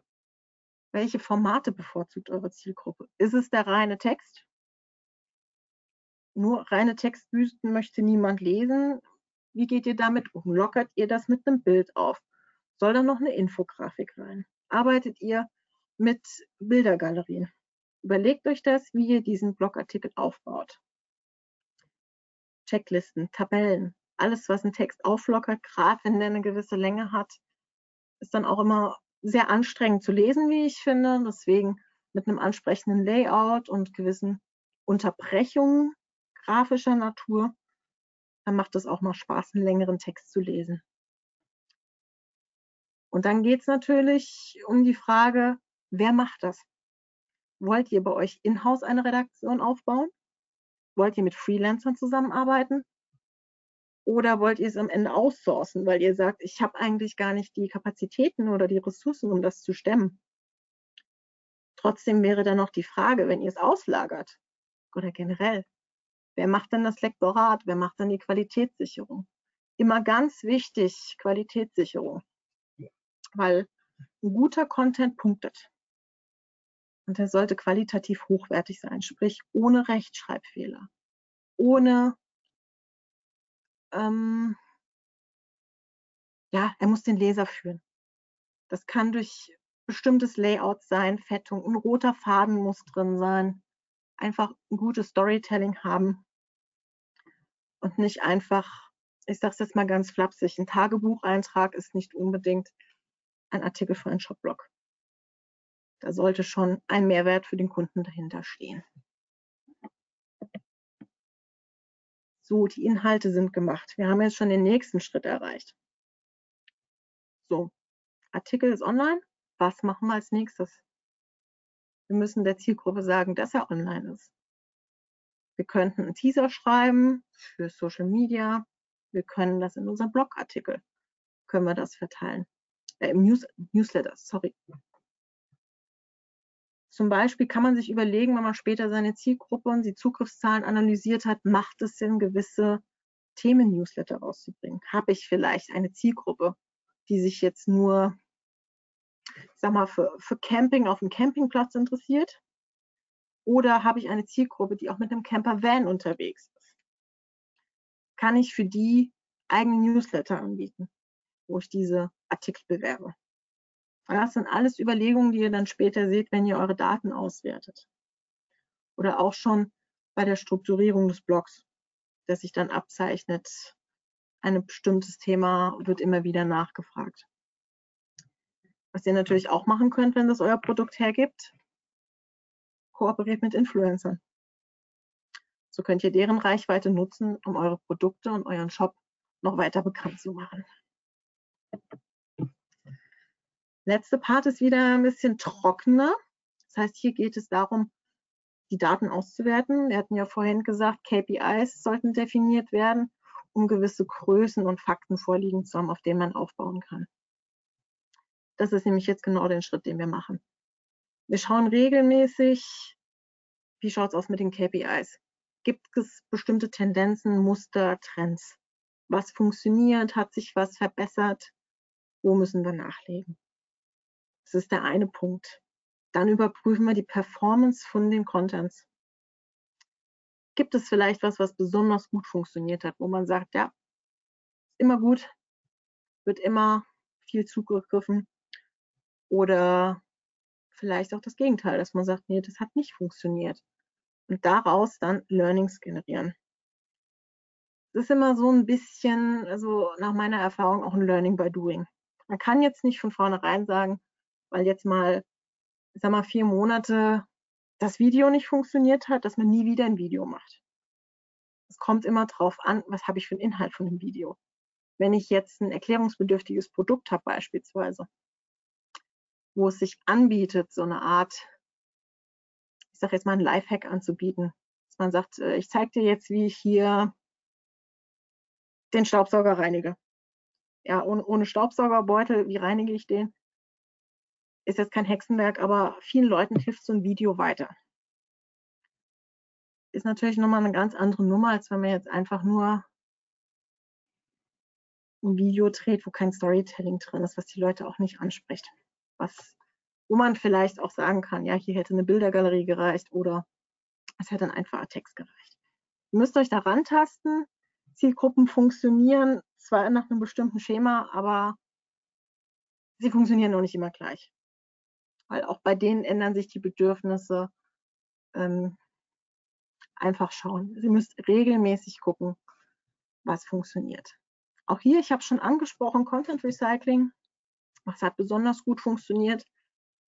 Speaker 2: Welche Formate bevorzugt eure Zielgruppe? Ist es der reine Text? Nur reine Textbüsten möchte niemand lesen. Wie geht ihr damit um? Lockert ihr das mit einem Bild auf? Soll da noch eine Infografik rein? Arbeitet ihr mit Bildergalerien? Überlegt euch das, wie ihr diesen Blogartikel aufbaut. Checklisten, Tabellen, alles, was einen Text auflockert, gerade wenn der eine gewisse Länge hat, ist dann auch immer sehr anstrengend zu lesen, wie ich finde. Deswegen mit einem ansprechenden Layout und gewissen Unterbrechungen grafischer Natur, dann macht es auch mal Spaß, einen längeren Text zu lesen. Und dann geht es natürlich um die Frage, wer macht das? Wollt ihr bei euch in-house eine Redaktion aufbauen? Wollt ihr mit Freelancern zusammenarbeiten? Oder wollt ihr es am Ende outsourcen, weil ihr sagt, ich habe eigentlich gar nicht die Kapazitäten oder die Ressourcen, um das zu stemmen? Trotzdem wäre dann noch die Frage, wenn ihr es auslagert oder generell, wer macht denn das Lektorat? Wer macht dann die Qualitätssicherung? Immer ganz wichtig, Qualitätssicherung, weil ein guter Content punktet. Und er sollte qualitativ hochwertig sein, sprich ohne Rechtschreibfehler, ohne ähm, ja, er muss den Leser führen. Das kann durch bestimmtes Layout sein, Fettung, ein roter Faden muss drin sein. Einfach ein gutes Storytelling haben und nicht einfach, ich sage es jetzt mal ganz flapsig, ein Tagebucheintrag ist nicht unbedingt ein Artikel für einen Shopblog. Da sollte schon ein Mehrwert für den Kunden dahinter stehen. So, die Inhalte sind gemacht. Wir haben jetzt schon den nächsten Schritt erreicht. So, Artikel ist online. Was machen wir als nächstes? Wir müssen der Zielgruppe sagen, dass er online ist. Wir könnten einen Teaser schreiben für Social Media. Wir können das in unserem Blogartikel, können wir das verteilen. Äh, Im News Newsletter, sorry. Zum Beispiel kann man sich überlegen, wenn man später seine Zielgruppe und die Zugriffszahlen analysiert hat, macht es Sinn, gewisse Themen-Newsletter rauszubringen? Habe ich vielleicht eine Zielgruppe, die sich jetzt nur, sag mal, für, für Camping auf dem Campingplatz interessiert? Oder habe ich eine Zielgruppe, die auch mit einem Camper-Van unterwegs ist? Kann ich für die eigene Newsletter anbieten, wo ich diese Artikel bewerbe? Das sind alles Überlegungen, die ihr dann später seht, wenn ihr eure Daten auswertet. Oder auch schon bei der Strukturierung des Blogs, dass sich dann abzeichnet, ein bestimmtes Thema wird immer wieder nachgefragt. Was ihr natürlich auch machen könnt, wenn das euer Produkt hergibt, kooperiert mit Influencern. So könnt ihr deren Reichweite nutzen, um eure Produkte und euren Shop noch weiter bekannt zu machen letzte Part ist wieder ein bisschen trockener. Das heißt, hier geht es darum, die Daten auszuwerten. Wir hatten ja vorhin gesagt, KPIs sollten definiert werden, um gewisse Größen und Fakten vorliegen zu haben, auf denen man aufbauen kann. Das ist nämlich jetzt genau der Schritt, den wir machen. Wir schauen regelmäßig, wie schaut es aus mit den KPIs? Gibt es bestimmte Tendenzen, Muster, Trends? Was funktioniert? Hat sich was verbessert? Wo müssen wir nachlegen? Das ist der eine Punkt. Dann überprüfen wir die Performance von den Contents. Gibt es vielleicht was, was besonders gut funktioniert hat, wo man sagt, ja, ist immer gut, wird immer viel zugegriffen oder vielleicht auch das Gegenteil, dass man sagt, nee, das hat nicht funktioniert. Und daraus dann Learnings generieren. Das ist immer so ein bisschen, also nach meiner Erfahrung auch ein Learning by Doing. Man kann jetzt nicht von vornherein sagen, weil jetzt mal, ich sag mal, vier Monate das Video nicht funktioniert hat, dass man nie wieder ein Video macht. Es kommt immer drauf an, was habe ich für einen Inhalt von dem Video. Wenn ich jetzt ein erklärungsbedürftiges Produkt habe beispielsweise, wo es sich anbietet, so eine Art, ich sage jetzt mal, ein Lifehack anzubieten. Dass man sagt, äh, ich zeige dir jetzt, wie ich hier den Staubsauger reinige. Ja, ohne, ohne Staubsaugerbeutel, wie reinige ich den? Ist jetzt kein Hexenwerk, aber vielen Leuten hilft so ein Video weiter. Ist natürlich nochmal eine ganz andere Nummer, als wenn man jetzt einfach nur ein Video dreht, wo kein Storytelling drin ist, was die Leute auch nicht anspricht was, wo man vielleicht auch sagen kann, ja, hier hätte eine Bildergalerie gereicht oder es hätte ein einfacher Text gereicht. Ihr müsst euch da rantasten. Zielgruppen funktionieren zwar nach einem bestimmten Schema, aber sie funktionieren noch nicht immer gleich. Weil auch bei denen ändern sich die Bedürfnisse. Ähm, einfach schauen. Sie müsst regelmäßig gucken, was funktioniert. Auch hier, ich habe schon angesprochen, Content Recycling was hat besonders gut funktioniert?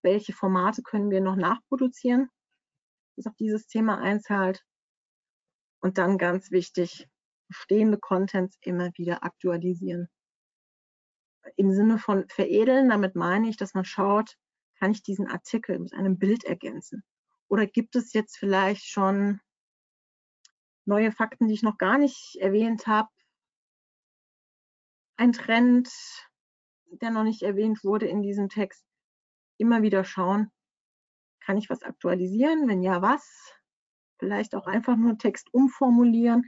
Speaker 2: Welche Formate können wir noch nachproduzieren? Das auf dieses Thema einzahlt. Und dann ganz wichtig, bestehende Contents immer wieder aktualisieren. Im Sinne von veredeln, damit meine ich, dass man schaut, kann ich diesen Artikel mit einem Bild ergänzen? Oder gibt es jetzt vielleicht schon neue Fakten, die ich noch gar nicht erwähnt habe? Ein Trend, der noch nicht erwähnt wurde in diesem Text, immer wieder schauen, kann ich was aktualisieren? Wenn ja, was? Vielleicht auch einfach nur Text umformulieren.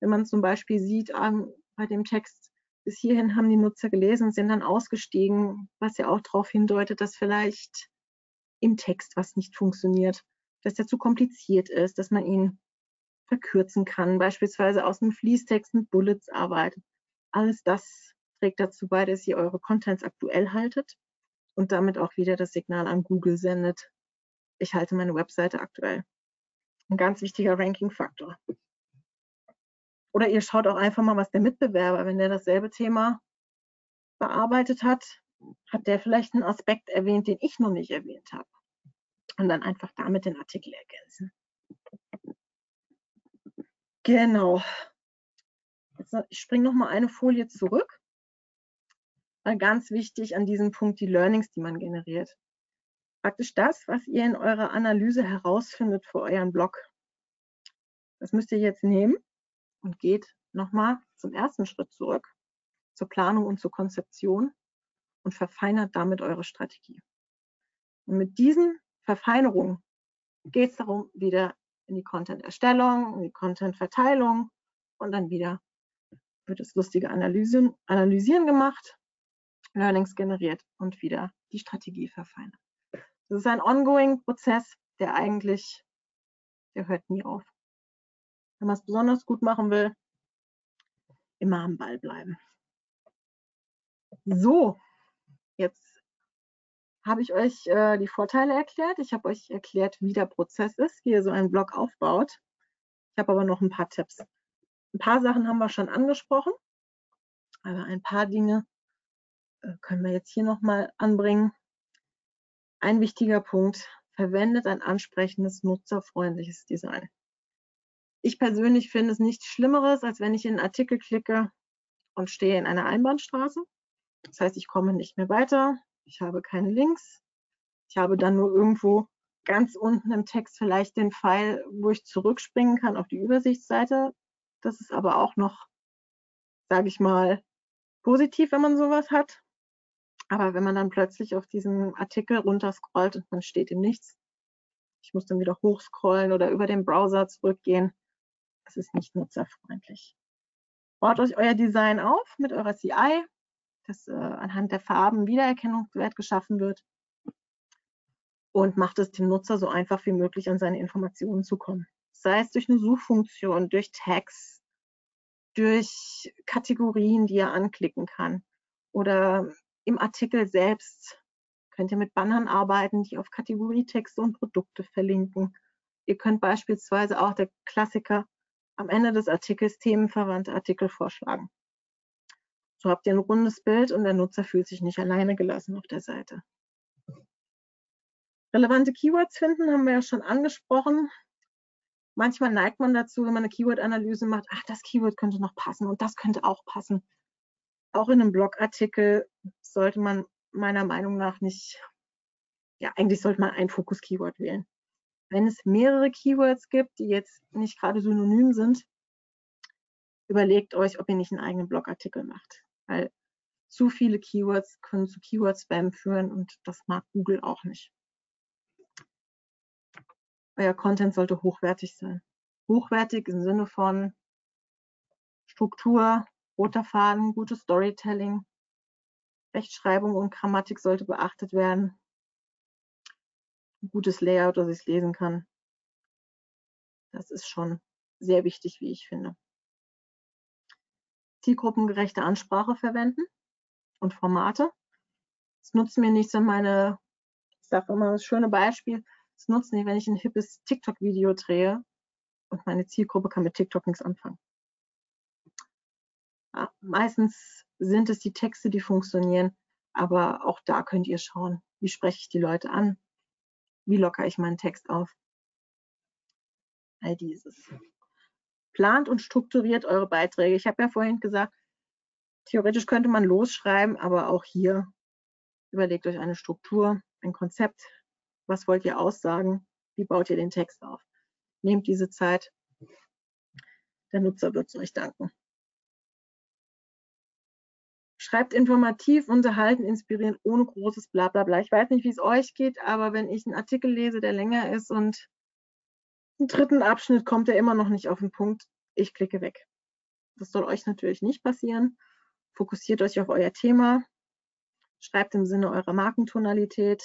Speaker 2: Wenn man zum Beispiel sieht, ähm, bei dem Text, bis hierhin haben die Nutzer gelesen, sind dann ausgestiegen, was ja auch darauf hindeutet, dass vielleicht im Text was nicht funktioniert, dass der zu kompliziert ist, dass man ihn verkürzen kann, beispielsweise aus einem Fließtext mit Bullets arbeitet. Alles das trägt dazu bei, dass ihr eure Contents aktuell haltet und damit auch wieder das Signal an Google sendet. Ich halte meine Webseite aktuell. Ein ganz wichtiger Ranking-Faktor. Oder ihr schaut auch einfach mal, was der Mitbewerber, wenn der dasselbe Thema bearbeitet hat, hat der vielleicht einen Aspekt erwähnt, den ich noch nicht erwähnt habe. Und dann einfach damit den Artikel ergänzen. Genau. Jetzt, ich springe noch mal eine Folie zurück ganz wichtig an diesem Punkt die Learnings, die man generiert. Praktisch das, was ihr in eurer Analyse herausfindet für euren Blog. Das müsst ihr jetzt nehmen und geht nochmal zum ersten Schritt zurück, zur Planung und zur Konzeption und verfeinert damit eure Strategie. Und mit diesen Verfeinerungen geht es darum, wieder in die Content-Erstellung, in die Content-Verteilung und dann wieder wird das lustige Analysieren, Analysieren gemacht Learnings generiert und wieder die Strategie verfeinert. Das ist ein ongoing Prozess, der eigentlich, der hört nie auf. Wenn man es besonders gut machen will, immer am Ball bleiben. So, jetzt habe ich euch äh, die Vorteile erklärt. Ich habe euch erklärt, wie der Prozess ist, wie ihr so einen Blog aufbaut. Ich habe aber noch ein paar Tipps. Ein paar Sachen haben wir schon angesprochen, aber ein paar Dinge äh, können wir jetzt hier nochmal anbringen. Ein wichtiger Punkt, verwendet ein ansprechendes, nutzerfreundliches Design. Ich persönlich finde es nichts Schlimmeres, als wenn ich in einen Artikel klicke und stehe in einer Einbahnstraße. Das heißt, ich komme nicht mehr weiter, ich habe keine Links, ich habe dann nur irgendwo ganz unten im Text vielleicht den Pfeil, wo ich zurückspringen kann auf die Übersichtsseite. Das ist aber auch noch, sage ich mal, positiv, wenn man sowas hat. Aber wenn man dann plötzlich auf diesen Artikel runterscrollt und man steht im Nichts, ich muss dann wieder hochscrollen oder über den Browser zurückgehen, das ist nicht nutzerfreundlich. Baut euch euer Design auf mit eurer CI, dass äh, anhand der Farben Wiedererkennungswert geschaffen wird und macht es dem Nutzer so einfach wie möglich an seine Informationen zu kommen. Sei es durch eine Suchfunktion, durch Tags, durch Kategorien, die er anklicken kann oder im Artikel selbst könnt ihr mit Bannern arbeiten, die auf Kategorietexte und Produkte verlinken. Ihr könnt beispielsweise auch der Klassiker am Ende des Artikels themenverwandte Artikel vorschlagen. So habt ihr ein rundes Bild und der Nutzer fühlt sich nicht alleine gelassen auf der Seite. Relevante Keywords finden haben wir ja schon angesprochen. Manchmal neigt man dazu, wenn man eine Keyword-Analyse macht, ach, das Keyword könnte noch passen und das könnte auch passen. Auch in einem Blogartikel sollte man meiner Meinung nach nicht, ja, eigentlich sollte man ein Fokus-Keyword wählen. Wenn es mehrere Keywords gibt, die jetzt nicht gerade synonym sind, überlegt euch, ob ihr nicht einen eigenen Blogartikel macht. Weil zu viele Keywords können zu Keyword-Spam führen und das mag Google auch nicht. Euer Content sollte hochwertig sein. Hochwertig im Sinne von Struktur, roter Faden, gutes Storytelling, Rechtschreibung und Grammatik sollte beachtet werden. Gutes Layout, dass ich es lesen kann. Das ist schon sehr wichtig, wie ich finde. Zielgruppengerechte Ansprache verwenden und Formate. Es nutzt mir nichts, wenn meine, ich sage immer das schöne Beispiel, es nutzt nicht, wenn ich ein hippes TikTok-Video drehe und meine Zielgruppe kann mit TikTok nichts anfangen. Ja, meistens sind es die Texte, die funktionieren, aber auch da könnt ihr schauen, wie spreche ich die Leute an, wie lockere ich meinen Text auf. All dieses. Plant und strukturiert eure Beiträge. Ich habe ja vorhin gesagt, theoretisch könnte man losschreiben, aber auch hier überlegt euch eine Struktur, ein Konzept. Was wollt ihr aussagen? Wie baut ihr den Text auf? Nehmt diese Zeit. Der Nutzer wird es euch danken. Schreibt informativ, unterhalten, inspirieren, ohne großes Blablabla. Ich weiß nicht, wie es euch geht, aber wenn ich einen Artikel lese, der länger ist und im dritten Abschnitt kommt er immer noch nicht auf den Punkt, ich klicke weg. Das soll euch natürlich nicht passieren. Fokussiert euch auf euer Thema. Schreibt im Sinne eurer Markentonalität.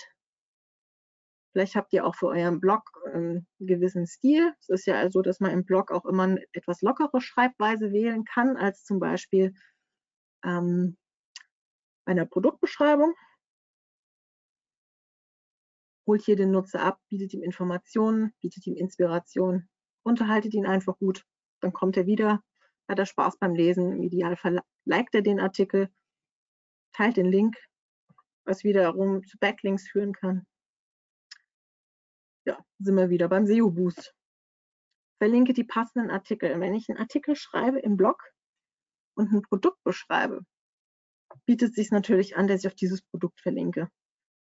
Speaker 2: Vielleicht habt ihr auch für euren Blog einen gewissen Stil. Es ist ja also, dass man im Blog auch immer eine etwas lockere Schreibweise wählen kann, als zum Beispiel ähm, einer Produktbeschreibung, holt hier den Nutzer ab, bietet ihm Informationen, bietet ihm Inspiration, unterhaltet ihn einfach gut, dann kommt er wieder, hat er Spaß beim Lesen, im Idealfall liked er den Artikel, teilt den Link, was wiederum zu Backlinks führen kann. Ja, sind wir wieder beim SEO-Boost. Verlinke die passenden Artikel. Wenn ich einen Artikel schreibe im Blog und ein Produkt beschreibe, bietet es sich natürlich an, dass ich auf dieses Produkt verlinke.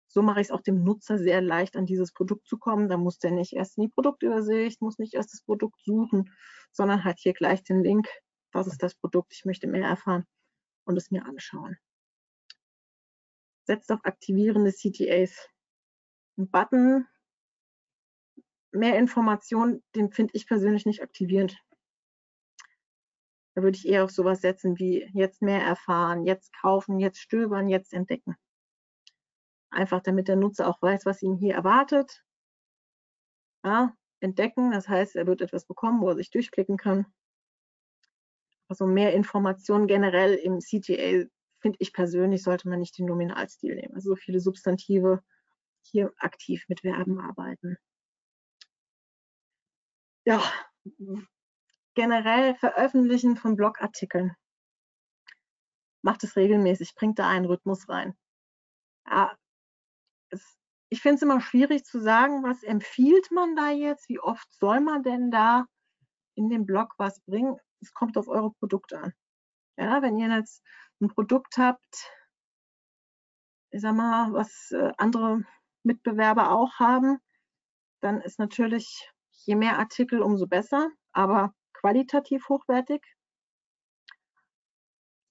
Speaker 2: So mache ich es auch dem Nutzer sehr leicht, an dieses Produkt zu kommen. Da muss der nicht erst in die Produktübersicht, muss nicht erst das Produkt suchen, sondern hat hier gleich den Link. Das ist das Produkt, ich möchte mehr erfahren und es mir anschauen. Setzt auf aktivierende CTAs. Ein Button, mehr Informationen, den finde ich persönlich nicht aktivierend. Da würde ich eher auf sowas setzen wie jetzt mehr erfahren, jetzt kaufen, jetzt stöbern, jetzt entdecken. Einfach damit der Nutzer auch weiß, was ihn hier erwartet. Ja, entdecken, das heißt, er wird etwas bekommen, wo er sich durchklicken kann. Also mehr Informationen generell im CTA, finde ich persönlich, sollte man nicht den Nominalstil nehmen. Also so viele Substantive hier aktiv mit Verben arbeiten. Ja, generell Veröffentlichen von Blogartikeln. Macht es regelmäßig, bringt da einen Rhythmus rein. Ja, es, ich finde es immer schwierig zu sagen, was empfiehlt man da jetzt, wie oft soll man denn da in dem Blog was bringen. Es kommt auf eure Produkte an. Ja, wenn ihr jetzt ein Produkt habt, ich sag mal, was äh, andere Mitbewerber auch haben, dann ist natürlich je mehr Artikel, umso besser. Aber qualitativ hochwertig.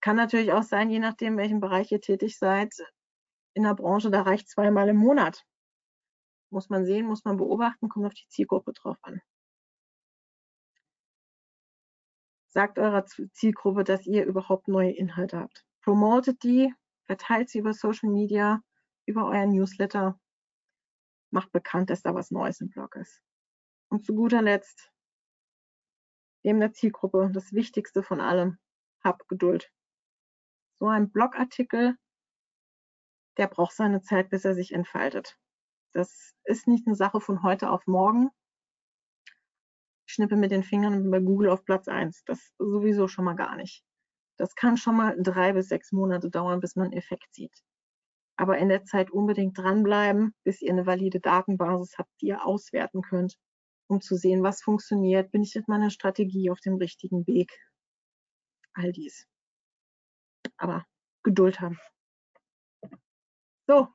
Speaker 2: Kann natürlich auch sein, je nachdem, welchen Bereich ihr tätig seid, in der Branche, da reicht zweimal im Monat. Muss man sehen, muss man beobachten, kommt auf die Zielgruppe drauf an. Sagt eurer Zielgruppe, dass ihr überhaupt neue Inhalte habt. Promotet die, verteilt sie über Social Media, über euren Newsletter. Macht bekannt, dass da was Neues im Blog ist. Und zu guter Letzt, dem der Zielgruppe, das Wichtigste von allem, hab Geduld. So ein Blogartikel, der braucht seine Zeit, bis er sich entfaltet. Das ist nicht eine Sache von heute auf morgen. Ich schnippe mit den Fingern bei Google auf Platz 1. Das sowieso schon mal gar nicht. Das kann schon mal drei bis sechs Monate dauern, bis man einen Effekt sieht. Aber in der Zeit unbedingt dranbleiben, bis ihr eine valide Datenbasis habt, die ihr auswerten könnt, um zu sehen, was funktioniert. Bin ich mit meiner Strategie auf dem richtigen Weg? All dies. Aber Geduld haben. So,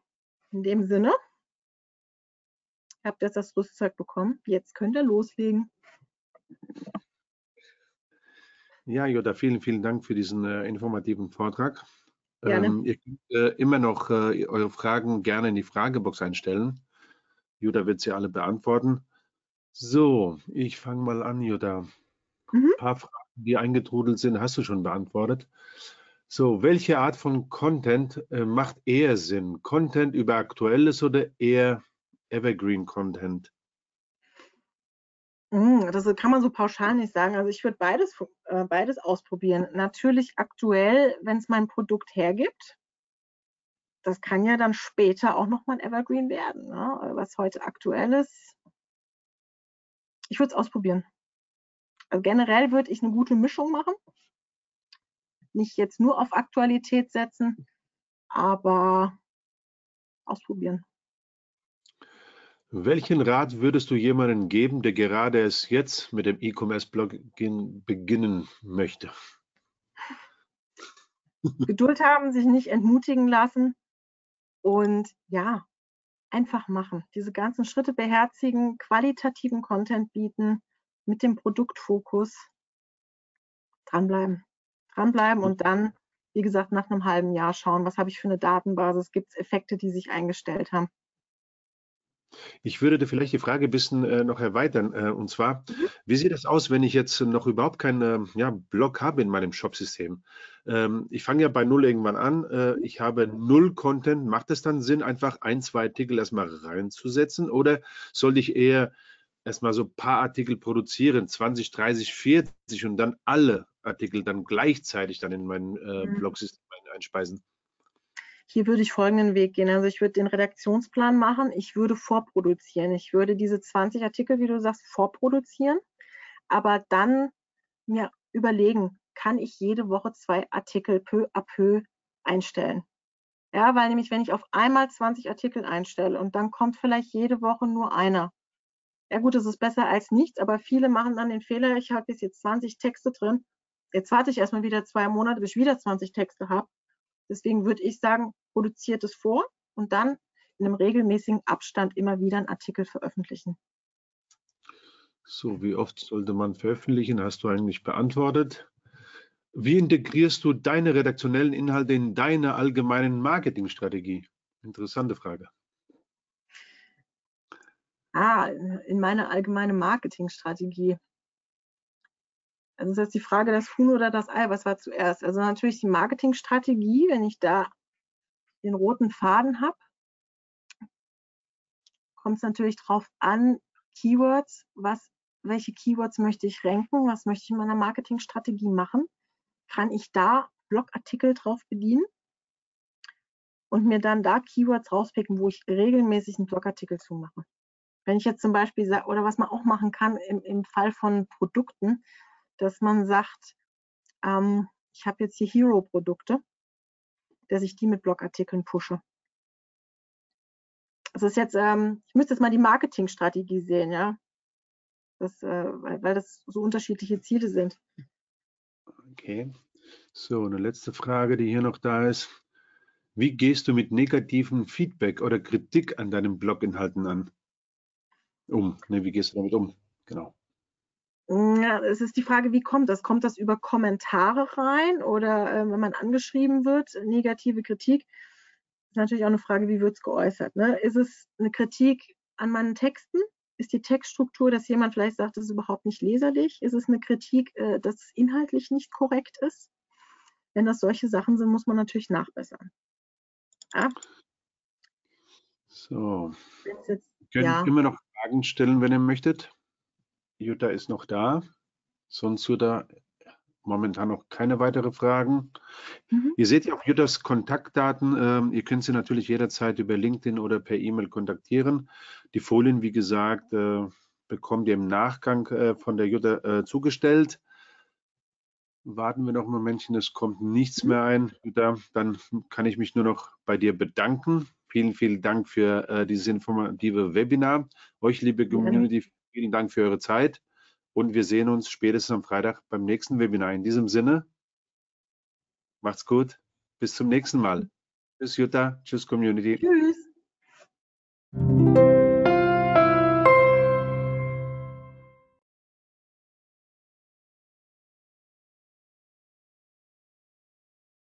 Speaker 2: in dem Sinne, habt jetzt das Rüstzeug bekommen. Jetzt könnt ihr loslegen.
Speaker 1: Ja, Jutta, vielen, vielen Dank für diesen äh, informativen Vortrag.
Speaker 2: Gerne.
Speaker 1: Ähm, ihr könnt äh, immer noch äh, eure Fragen gerne in die Fragebox einstellen. Jutta wird sie alle beantworten. So, ich fange mal an, Jutta.
Speaker 2: Mhm.
Speaker 1: Ein paar Fragen, die eingetrudelt sind, hast du schon beantwortet. So, welche Art von Content äh, macht eher Sinn? Content über Aktuelles oder eher Evergreen Content?
Speaker 2: Mm, Das kann man so pauschal nicht sagen. Also ich würde beides, äh, beides ausprobieren. Natürlich aktuell, wenn es mein Produkt hergibt. Das kann ja dann später auch nochmal ein Evergreen werden. Ne? Was heute aktuell ist. Ich würde es ausprobieren. Also generell würde ich eine gute Mischung machen. Nicht jetzt nur auf Aktualität setzen, aber ausprobieren.
Speaker 1: Welchen Rat würdest du jemandem geben, der gerade erst jetzt mit dem E-Commerce-Plugin beginnen möchte?
Speaker 2: Geduld haben, sich nicht entmutigen lassen und ja, einfach machen. Diese ganzen Schritte beherzigen, qualitativen Content bieten, mit dem Produktfokus dranbleiben. Dranbleiben und dann, wie gesagt, nach einem halben Jahr schauen, was habe ich für eine Datenbasis, gibt es Effekte, die sich eingestellt haben.
Speaker 1: Ich würde da vielleicht die Frage ein bisschen äh, noch erweitern. Äh, und zwar, wie sieht das aus, wenn ich jetzt noch überhaupt keinen ähm, ja, Blog habe in meinem Shopsystem? Ähm, ich fange ja bei Null irgendwann an. Äh, ich habe null Content. Macht es dann Sinn, einfach ein, zwei Artikel erstmal reinzusetzen? Oder sollte ich eher erstmal so ein paar Artikel produzieren, 20, 30, 40 und dann alle Artikel dann gleichzeitig dann in mein äh,
Speaker 2: Mhm.
Speaker 1: Blogsystem einspeisen?
Speaker 2: Hier würde ich folgenden Weg gehen. Also ich würde den Redaktionsplan machen. Ich würde vorproduzieren. Ich würde diese 20 Artikel, wie du sagst, vorproduzieren. Aber dann mir überlegen, kann ich jede Woche zwei Artikel peu à peu einstellen? Ja, weil nämlich, wenn ich auf einmal 20 Artikel einstelle und dann kommt vielleicht jede Woche nur einer. Ja gut, das ist besser als nichts, aber viele machen dann den Fehler, ich habe jetzt 20 Texte drin. Jetzt warte ich erstmal wieder zwei Monate, bis ich wieder 20 Texte habe. Deswegen würde ich sagen, produziert es vor und dann in einem regelmäßigen Abstand immer wieder einen Artikel veröffentlichen.
Speaker 1: So, wie oft sollte man veröffentlichen? Hast du eigentlich beantwortet. Wie integrierst du deine redaktionellen Inhalte in deine allgemeinen Marketingstrategie? Interessante Frage.
Speaker 2: Ah, in meine allgemeine Marketingstrategie. Also ist jetzt die Frage, das Huhn oder das Ei, was war zuerst? Also natürlich die Marketingstrategie, wenn ich da den roten Faden habe, kommt es natürlich drauf an, Keywords, was, welche Keywords möchte ich ranken, was möchte ich in meiner Marketingstrategie machen? Kann ich da Blogartikel drauf bedienen und mir dann da Keywords rauspicken, wo ich regelmäßig einen Blogartikel zu mache? Wenn ich jetzt zum Beispiel sage, oder was man auch machen kann im, im Fall von Produkten, dass man sagt, ähm, ich habe jetzt hier Hero-Produkte, dass ich die mit Blogartikeln pushe. Das ist jetzt, ähm, ich müsste jetzt mal die Marketingstrategie sehen, ja. Das, äh, weil, weil das so unterschiedliche Ziele sind.
Speaker 1: Okay. So, eine letzte Frage, die hier noch da ist. Wie gehst du mit negativem Feedback oder Kritik an deinen Bloginhalten an? Um. Ne, wie gehst du damit um? Genau.
Speaker 2: Ja, es ist die Frage, wie kommt das? Kommt das über Kommentare rein oder äh, wenn man angeschrieben wird, negative Kritik? ist natürlich auch eine Frage, wie wird es geäußert? Ne? Ist es eine Kritik an meinen Texten? Ist die Textstruktur, dass jemand vielleicht sagt, das ist überhaupt nicht leserlich? Ist es eine Kritik, äh, dass es inhaltlich nicht korrekt ist? Wenn das solche Sachen sind, muss man natürlich nachbessern. Ja?
Speaker 1: So. Jetzt, ihr könnt ja. immer noch Fragen stellen, wenn ihr möchtet. Jutta ist noch da. Sonst Jutta momentan noch keine weiteren Fragen. Mhm. Ihr seht ja auch Juttas Kontaktdaten. Ähm, ihr könnt sie natürlich jederzeit über LinkedIn oder per E-Mail kontaktieren. Die Folien, wie gesagt, äh, bekommt ihr im Nachgang äh, von der Jutta äh, zugestellt. Warten wir noch ein Momentchen, es kommt nichts mehr ein. Jutta, dann kann ich mich nur noch bei dir bedanken. Vielen, vielen Dank für dieses informative Webinar. Euch, liebe Community, vielen Dank für eure Zeit und wir sehen uns spätestens am Freitag beim nächsten Webinar. In diesem Sinne, macht's gut, bis zum nächsten Mal. Tschüss Jutta, tschüss Community. Tschüss.